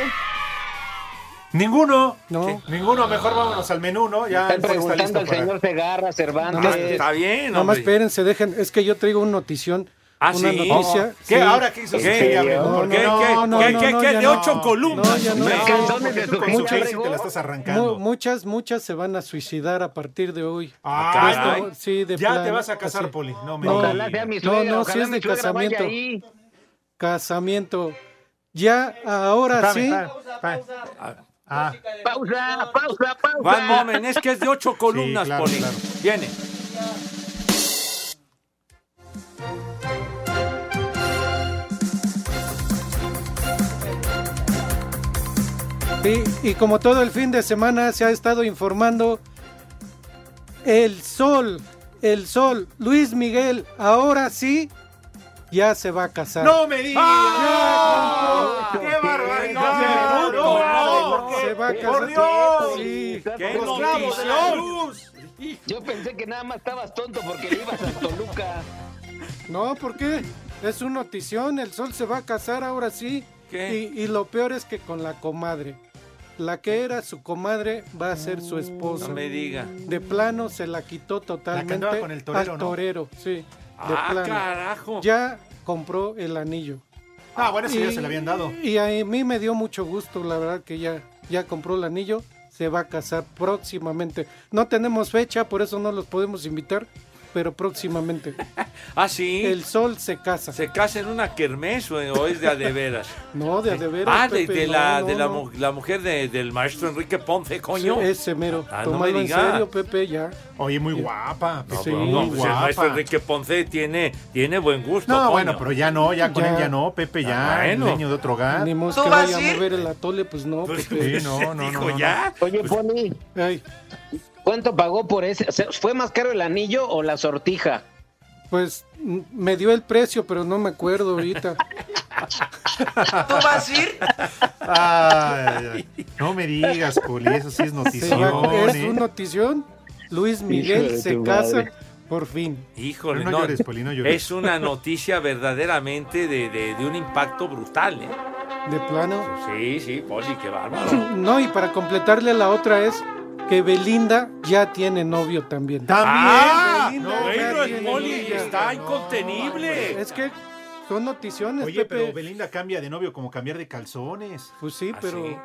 Ninguno. No. Ninguno. Mejor vámonos al menú, ¿no? Ya Están el está preguntando listo al para- señor Segarra, Cervantes. Nomás- Está bien, Nomás hombre. espérense, dejen. Es que yo traigo una notición. Ah, una ¿sí? noticia. ¿Qué? sí. ¿Ahora qué hizo? ¿Qué? Sí, ya, ¿Qué? ¿por ¿Qué? no? ¿Qué? no, ¿Qué? no, ¿Qué? no, ¿De no. ocho columnas? No, no. Muchas, Casey te la estás arrancando. Mu- muchas, muchas se van a suicidar a partir de hoy. Ah. Esto- sí, de ya plano, te vas a casar, así. Poli. No, me No. Ojalá sea mi No, suegra, no, sí es de casamiento. Casamiento. Ya, ahora sí. Ah, Pausa, pausa, One pausa. moment, es que es de ocho columnas, claro, Poli. claro. Viene. Y, y como todo el fin de semana se ha estado informando, el sol, el sol, Luis Miguel, ahora sí, ya se va a casar. ¡No me digas! ¡Ah! ¡Qué barbaridad! No, ¡No, no, no! se va a casar. ¡Por Dios! Sí. ¡Qué ¡Los clavos de la notición! Yo pensé que nada más estabas tonto porque le ibas a Toluca. No, ¿por qué? Es una notición, el sol se va a casar ahora sí. ¿Qué? Y, y lo peor es que con la comadre. La que era su comadre va a ser su esposa. No me diga. De plano se la quitó totalmente andaba con el torero, al ¿no? torero, sí. De Ah, plano. carajo. Ya compró el anillo. Ah, bueno, eso ya Y- se le habían dado. Y a mí me dio mucho gusto, la verdad, que ya, ya compró el anillo. Se va a casar próximamente. No tenemos fecha, por eso no los podemos invitar, pero próximamente. Ah, sí. El sol se casa. ¿Se casa en una kermés o o es de a de veras? No, de a de veras, Ah, de, Pepe, de no, la, no, de la, no. mu- la mujer de- del maestro Enrique Ponce, coño. Sí, ese mero. Ah, no Tómalo me en serio, Pepe, ya. Oye, muy guapa. No, Sí, pero no, pues el maestro Enrique Ponce tiene, tiene buen gusto. No, coño. bueno, pero ya no, ya con Ya. él ya no, Pepe, ya, Ah, bueno. dueño de otro hogar. Ni modo ¿Tú que vas vaya a mover el atole, pues no, Pues, Pepe. Sí, no, no, dijo no, no. ya. Oye, Poli, Ay, ¿cuánto pagó por ese? ¿Fue más caro el anillo o la sortija? pues me dio el precio, pero no me acuerdo ahorita. ¿Tú vas a ir? Ay, ay, ay. No me digas, Poli, eso sí es notición. es ¿eh? una notición. Luis Miguel se casa madre. por fin. Híjole, no llores, Poli, no llores. Es una noticia verdaderamente de, de- de un impacto brutal, ¿eh? De plano. Sí, sí, Poli, qué bárbaro. No, y para completarle la otra es que Belinda ya tiene novio también. También. ¡Ah! Belinda No, tiene Poli novia. está incontenible. Es que son noticiones, Oye, Pepe. pero Belinda cambia de novio como cambiar de calzones. Pues sí, ¿Ah, pero sí?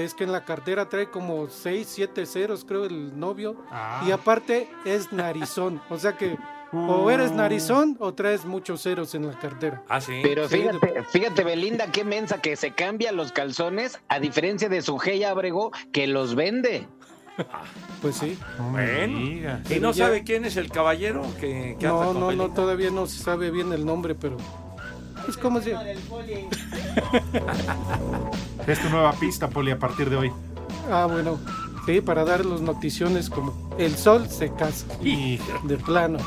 es que en la cartera trae como 6, 7 ceros, creo, el novio. Ah. Y aparte es narizón. O sea que o eres narizón o traes muchos ceros en la cartera. Ah, sí. Pero Sí, fíjate, fíjate, Belinda, qué mensa que se cambia los calzones, a diferencia de su G Abrego, que los vende. Pues sí. Bueno. ¿Y no ya- sabe quién es el caballero que, que anda No, con no, no, todavía no se sabe bien el nombre, pero. Es como si. Es tu nueva pista, Poli, a partir de hoy. Ah, bueno. Sí, para dar las noticiones como el sol se casa. Y- De plano.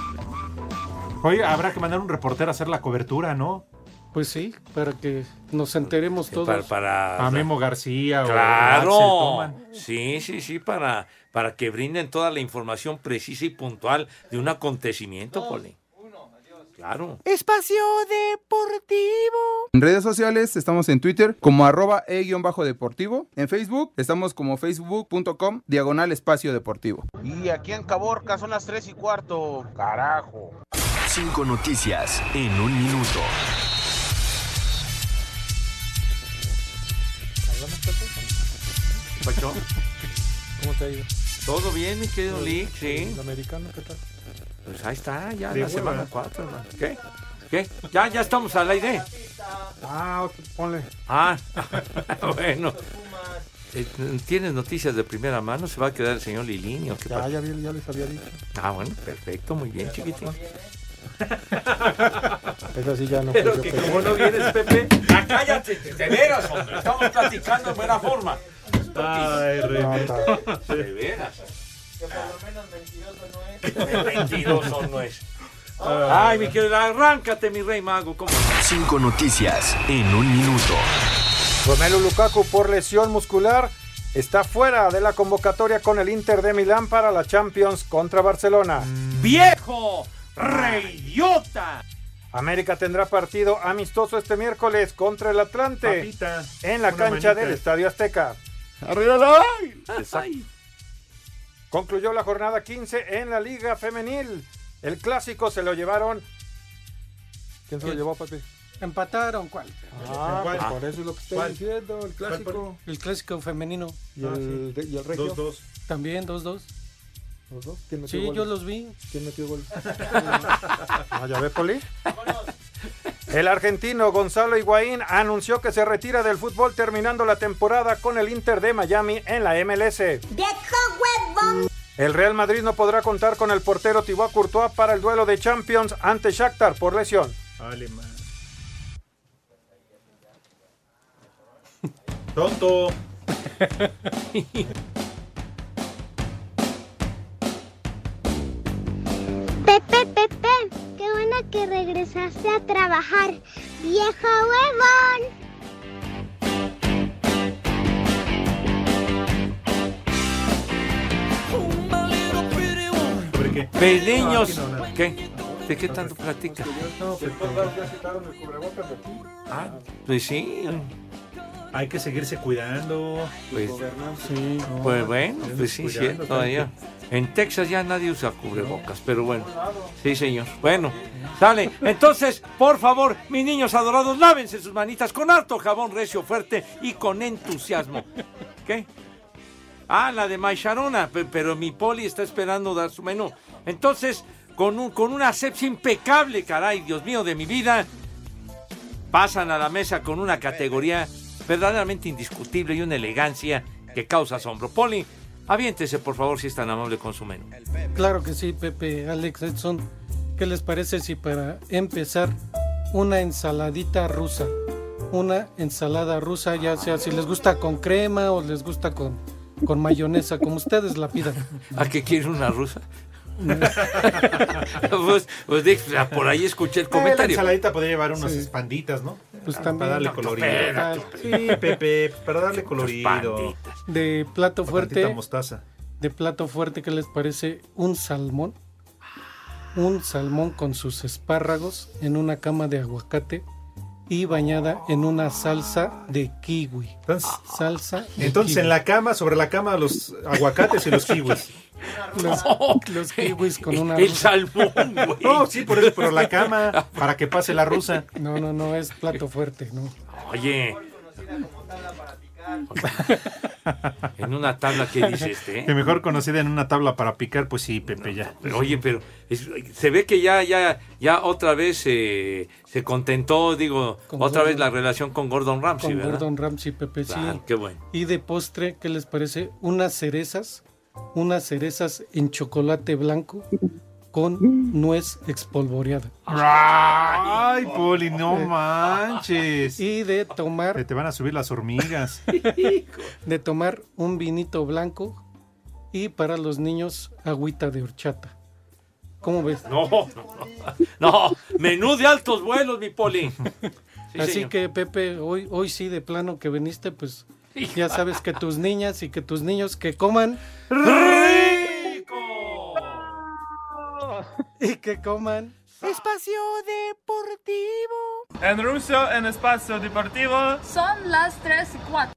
Oye, habrá que mandar un reportero a hacer la cobertura, ¿no? Pues sí, para que nos enteremos todos. Para, para- A Memo García o Axel Claro. Toman. Sí, sí, sí, para, para que brinden toda la información precisa y puntual de un acontecimiento, Poli. Claro. Espacio Deportivo. En redes sociales estamos en Twitter como arroba e-deportivo. En Facebook estamos como facebook.com diagonal espacio deportivo. Y aquí en Caborca son las 3 y cuarto. Carajo. Cinco noticias en un minuto. ¿Pacho? ¿Cómo te ha ido? ¿Todo bien, mi querido Lick? Sí. ¿El americano qué tal? Pues ahí está, ya la semana 4, hermano. ¿Qué? ¿Qué? Ya, ya estamos al aire. Ah, ponle. Ah, bueno. Eh, ¿Tienes noticias de primera mano? ¿Se va a quedar el señor Lilini o qué Ya, ya, ya les había dicho. Ah, bueno, perfecto, muy bien, chiquitín. Esa sí ya no Pero fue que como no vienes, Pepe. Ah, cállate, de veras, hombre. Estamos platicando en buena forma. Ay, Rey. De veras. Mentiroso no es. Ay, mi querido, arráncate, mi rey mago. ¿Cómo no? Cinco noticias en un minuto. Romelu Lukaku por lesión muscular está fuera de la convocatoria con el Inter de Milán para la Champions contra Barcelona. ¡Viejo! ¡Reyota! América tendrá partido amistoso este miércoles contra el Atlante Papita, en la cancha manita. del Estadio Azteca. Exacto. Concluyó la jornada 15 en la Liga Femenil. El clásico se lo llevaron. ¿Quién se lo llevó, papi? Empataron, ¿cuál? Ah, ¿Cuál? pues por eso es lo que estoy ¿Cuál? diciendo, el clásico. El clásico femenino. ¿Y el, de- y el regio? Dos, dos. También, 2-2. ¿Los dos? ¿Quién metió Sí, goles? yo los vi. ¿Quién metió gol? Ah, ¿Ya ve, Poli? El argentino Gonzalo Higuaín anunció que se retira del fútbol terminando la temporada con el Inter de Miami en la MLS. El Real Madrid no podrá contar con el portero Thibaut Courtois para el duelo de Champions ante Shakhtar por lesión. Alemán. Tonto. Pepe, Pepe, qué bueno que regresaste a trabajar, vieja huevón. ¿Sobre qué? ¿De qué tanto platicas? No, pues, Ah, pues sí. Hay que seguirse cuidando. Pues, Sí. pues bueno, pues sí, Cuidando, sí, todavía. En Texas ya nadie usa cubrebocas, pero bueno. Sí, señor. Bueno, sale. Entonces, por favor, mis niños adorados, lávense sus manitas con harto jabón recio fuerte y con entusiasmo. ¿Qué? Ah, la de Maisharona, pe- pero mi poli está esperando dar su menú. Entonces, con, un, con una asepsia impecable, caray, Dios mío de mi vida, pasan a la mesa con una categoría verdaderamente indiscutible y una elegancia que causa asombro. Poli, aviéntese por favor si es tan amable con su menú. Claro que sí, Pepe, Alex Edson. ¿Qué les parece si para empezar una ensaladita rusa? Una ensalada rusa, ya sea si les gusta con crema o les gusta con, con mayonesa, como ustedes la pidan. ¿A qué quiere una rusa? pues, pues, por ahí escuché el Eh, la comentario. ensaladita podría llevar unas Sí. espanditas, ¿no? Pues Ah, también. Para darle colorido. espérate. Sí, Pepe, para darle colorido. De plato fuerte. mostaza. De plato fuerte, ¿qué les parece? Un salmón. Un salmón con sus espárragos en una cama de aguacate y bañada en una salsa de kiwi. salsa de Entonces, kiwi. en la cama, sobre la cama, los aguacates y los kiwis. Los, los kiwis con una El rusa. salmón, güey. No, sí, por eso, pero la cama, para que pase la rusa. No, no, no, es plato fuerte, ¿no? Oye. en una tabla que dice este. Que mejor conocida en una tabla para picar, pues sí, Pepe, ya. Pero, oye, pero es- se ve que ya, ya, ya otra vez eh, se contentó, digo, Con otra vez la relación con Gordon Ramsay, Con ¿verdad? Gordon Ramsay, Pepe, sí. Qué bueno. Y de postre, ¿qué les parece? Unas cerezas, unas cerezas en chocolate blanco con nuez expolvoreada. Ay, Poli, no manches. Y de tomar, Te van a subir las hormigas. de tomar un vinito blanco y para los niños agüita de horchata. ¿Cómo ves? No, no, no. No, menú de altos vuelos, mi poli. Sí, Así señor. que Pepe, hoy, hoy sí de plano que viniste, pues ya sabes que tus niñas y que tus niños que coman y que coman Espacio Deportivo. En ruso, en espacio deportivo. Son las 3 y 4.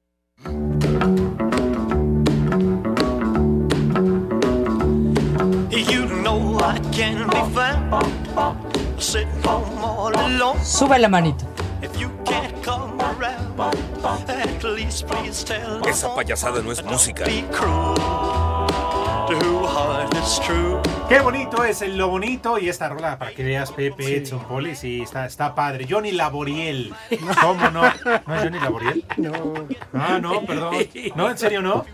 You know I can be found sitting home all alone. Sube la manito. If you can't come around, at least please tell me. Esa payasada no es música. Be cruel to heart is true. Qué bonito es el lo bonito y esta rola para que veas Pepe, Edson, Poli, sí, está, está padre. Johnny Laboriel. ¿Cómo no? ¿No es Johnny Laboriel? No. Ah, no, perdón. ¿No, en serio no?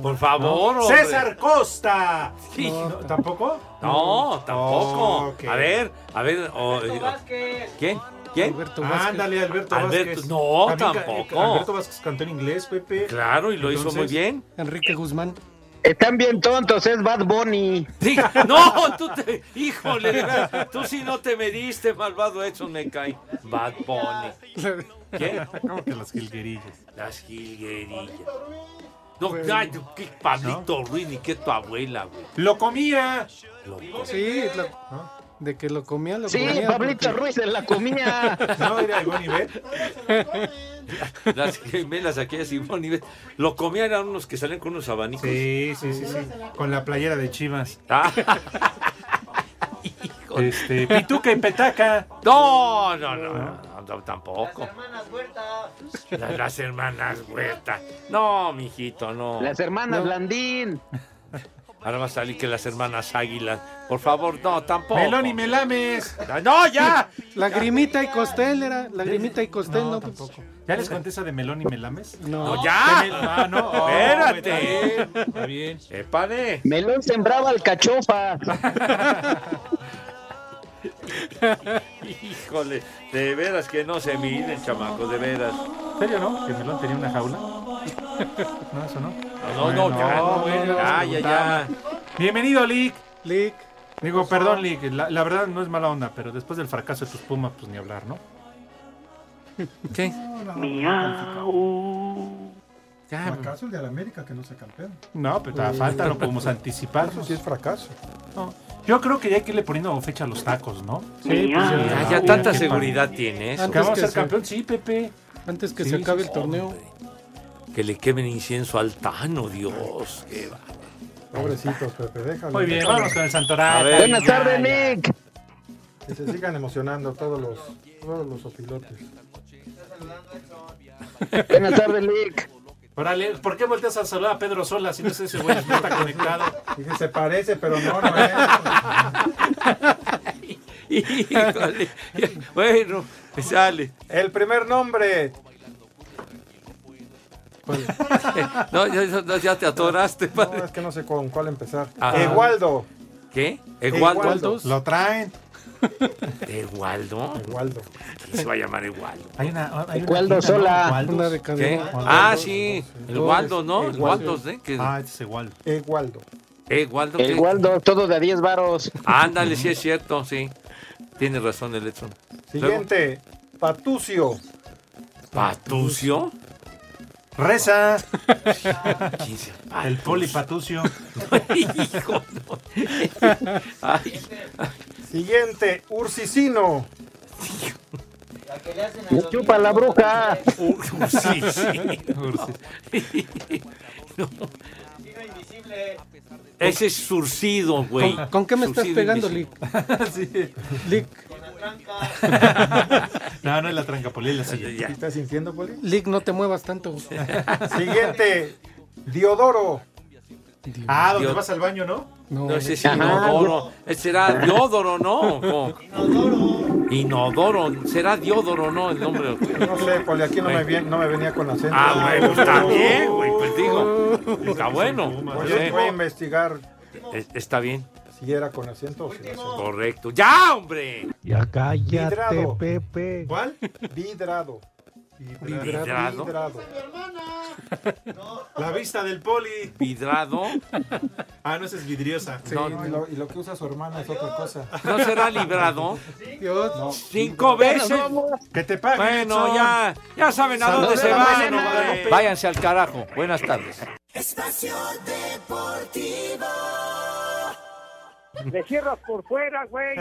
Por favor, No. hombre. César Costa. Sí. No, ¿Tampoco? No, tampoco. Ok. A ver, a ver. o- ¿Quién? ¿Quién? Ándale, Alberto, Alberto, Vázquez. no, También tampoco. Alberto Vázquez cantó en inglés, Pepe. Claro, y lo hizo muy bien. Enrique Guzmán. Están bien tontos, es Bad Bunny. Sí, no, tú te. Híjole, tú sí no te mediste, malvado Edson, me cae. Bad Bunny. ¿Quién? ¿Cómo que las jilguerillas? Las jilguerillas. No, ay, qué Pablito Ruiz, ni que tu abuela, güey. ¡Lo comía! Sí, lo- de que lo comía, lo Sí, comía. Pablito porque- Ruiz en la comía. No, era Ivonne Iber. Las gemelas aquellas Simón y Bet. Lo comían eran unos que salen con unos abanicos. Sí, sí, sí, sí. Con la playera de Chivas. Ah. Este, Pituca y Petaca. No, no, no, no, no, tampoco. Las, las hermanas Huerta. No, mijito, no. Las hermanas No. Blandín. Ahora va a salir que las hermanas Águilas. Por favor, no, tampoco. Melón y Melames. ¡No, ya! Lagrimita y Costel era. Lagrimita y Costel, no, tampoco. ¿Ya les conté esa de Melón y Melames? No. No, ya. Mel- Ah, no. Oh, Espérate. Está bien. Está bien. Melón sembraba alcachofa. Híjole, de veras que no se miden, chamacos, de veras. ¿En serio no? ¿Que Melón tenía una jaula? No, eso no. No, no, ya, no, ya, ya, ya. Bienvenido, Lick. Lick. Digo, perdón, Lick. La, la verdad no es mala onda, pero después del fracaso de tus Pumas, pues ni hablar, ¿no? ¿Qué? Ya, Fracaso el de la América que no se campeón. No, pero todavía falta, no podemos anticipar. Eso sí es fracaso. No. Yo creo que ya hay que irle poniendo fecha a los tacos, ¿no? Sí, pues ya. Ya, ya tanta seguridad tienes. ¿Que Antes vamos a que ser se- campeón? Sí, Pepe. Antes que Sí, se acabe el torneo. Que le quemen incienso al Tano, Dios. Qué va. Pobrecitos, Pepe, déjalo. Muy bien, vamos con el Santoral. Ver. Buenas tardes, Nick. Que se sigan emocionando todos los, todos los opilotes. Buenas tardes, Nick. Órale, ¿por qué volteas a saludar a Pedro Sola si no sé ese güey no está conectado? Dije, se parece, pero no, no es. Híjole. Bueno, sale. El primer nombre. No, ya, ya- ya te atoraste, No, padre. es que no sé con cuál empezar. Ah. Egualdo. ¿Qué? ¿Egualdo? Egualdo. Lo traen. ¿Egualdo? Egualdo. ¿Quién se va a llamar Egualdo? Hay una, hay una Waldo tienda, ¿no? Sola. Una de ¿Qué? Ah, sí. El Waldo, ¿no? El Egualdo. Waldo, ¿eh? Ah, este es. Egualdo. Egualdo. El ¿qué? Waldo, todo de a 10 varos. Ándale, sí es cierto, sí. Tiene razón el Edson. Siguiente. Patucio. ¿Patucio? Reza. ¿Quién se- El polipatucio. Hijo, no. Ay, Siguiente. Ursicino. Chupa la bruja. Sí, sí. No. Ese es surcido, güey. ¿Con, con qué me estás pegando, invisible. Lick? No, no es la tranca, Poli, es la siguiente. ¿Qué estás sintiendo, Poli? Lick, no te muevas tanto. Siguiente. Diodoro. Ah, donde Dios. vas al baño, ¿no? No, No, ese es inodoro. Será diódoro, ¿no? ¿Cómo? Inodoro. ¿Será diódoro, no? El nombre. No sé, Poli, aquí no me, vi- no me venía con acento. Ah, bueno, está bien, güey. Pues digo. Está bueno. Voy, Sí. a- voy a investigar Es- Está bien. Si era con acento o sin acento. Correcto. ¡Ya, hombre! Ya cállate, Vidrado. Pepe. ¿Cuál? Vidrado. Vidrado. Vidrado. La vista del poli. Vidrado. Ah, no, esa es vidriosa. Sí, y, lo, y lo que usa su hermana es otra cosa. ¿No será librado? Dios. No. Cinco veces. Que te paguen. Bueno, Edson. ya, ya saben a dónde se a la van. mañana. hombre. Váyanse al carajo. Buenas tardes. Espacio Deportivo. Le cierras por fuera, güey.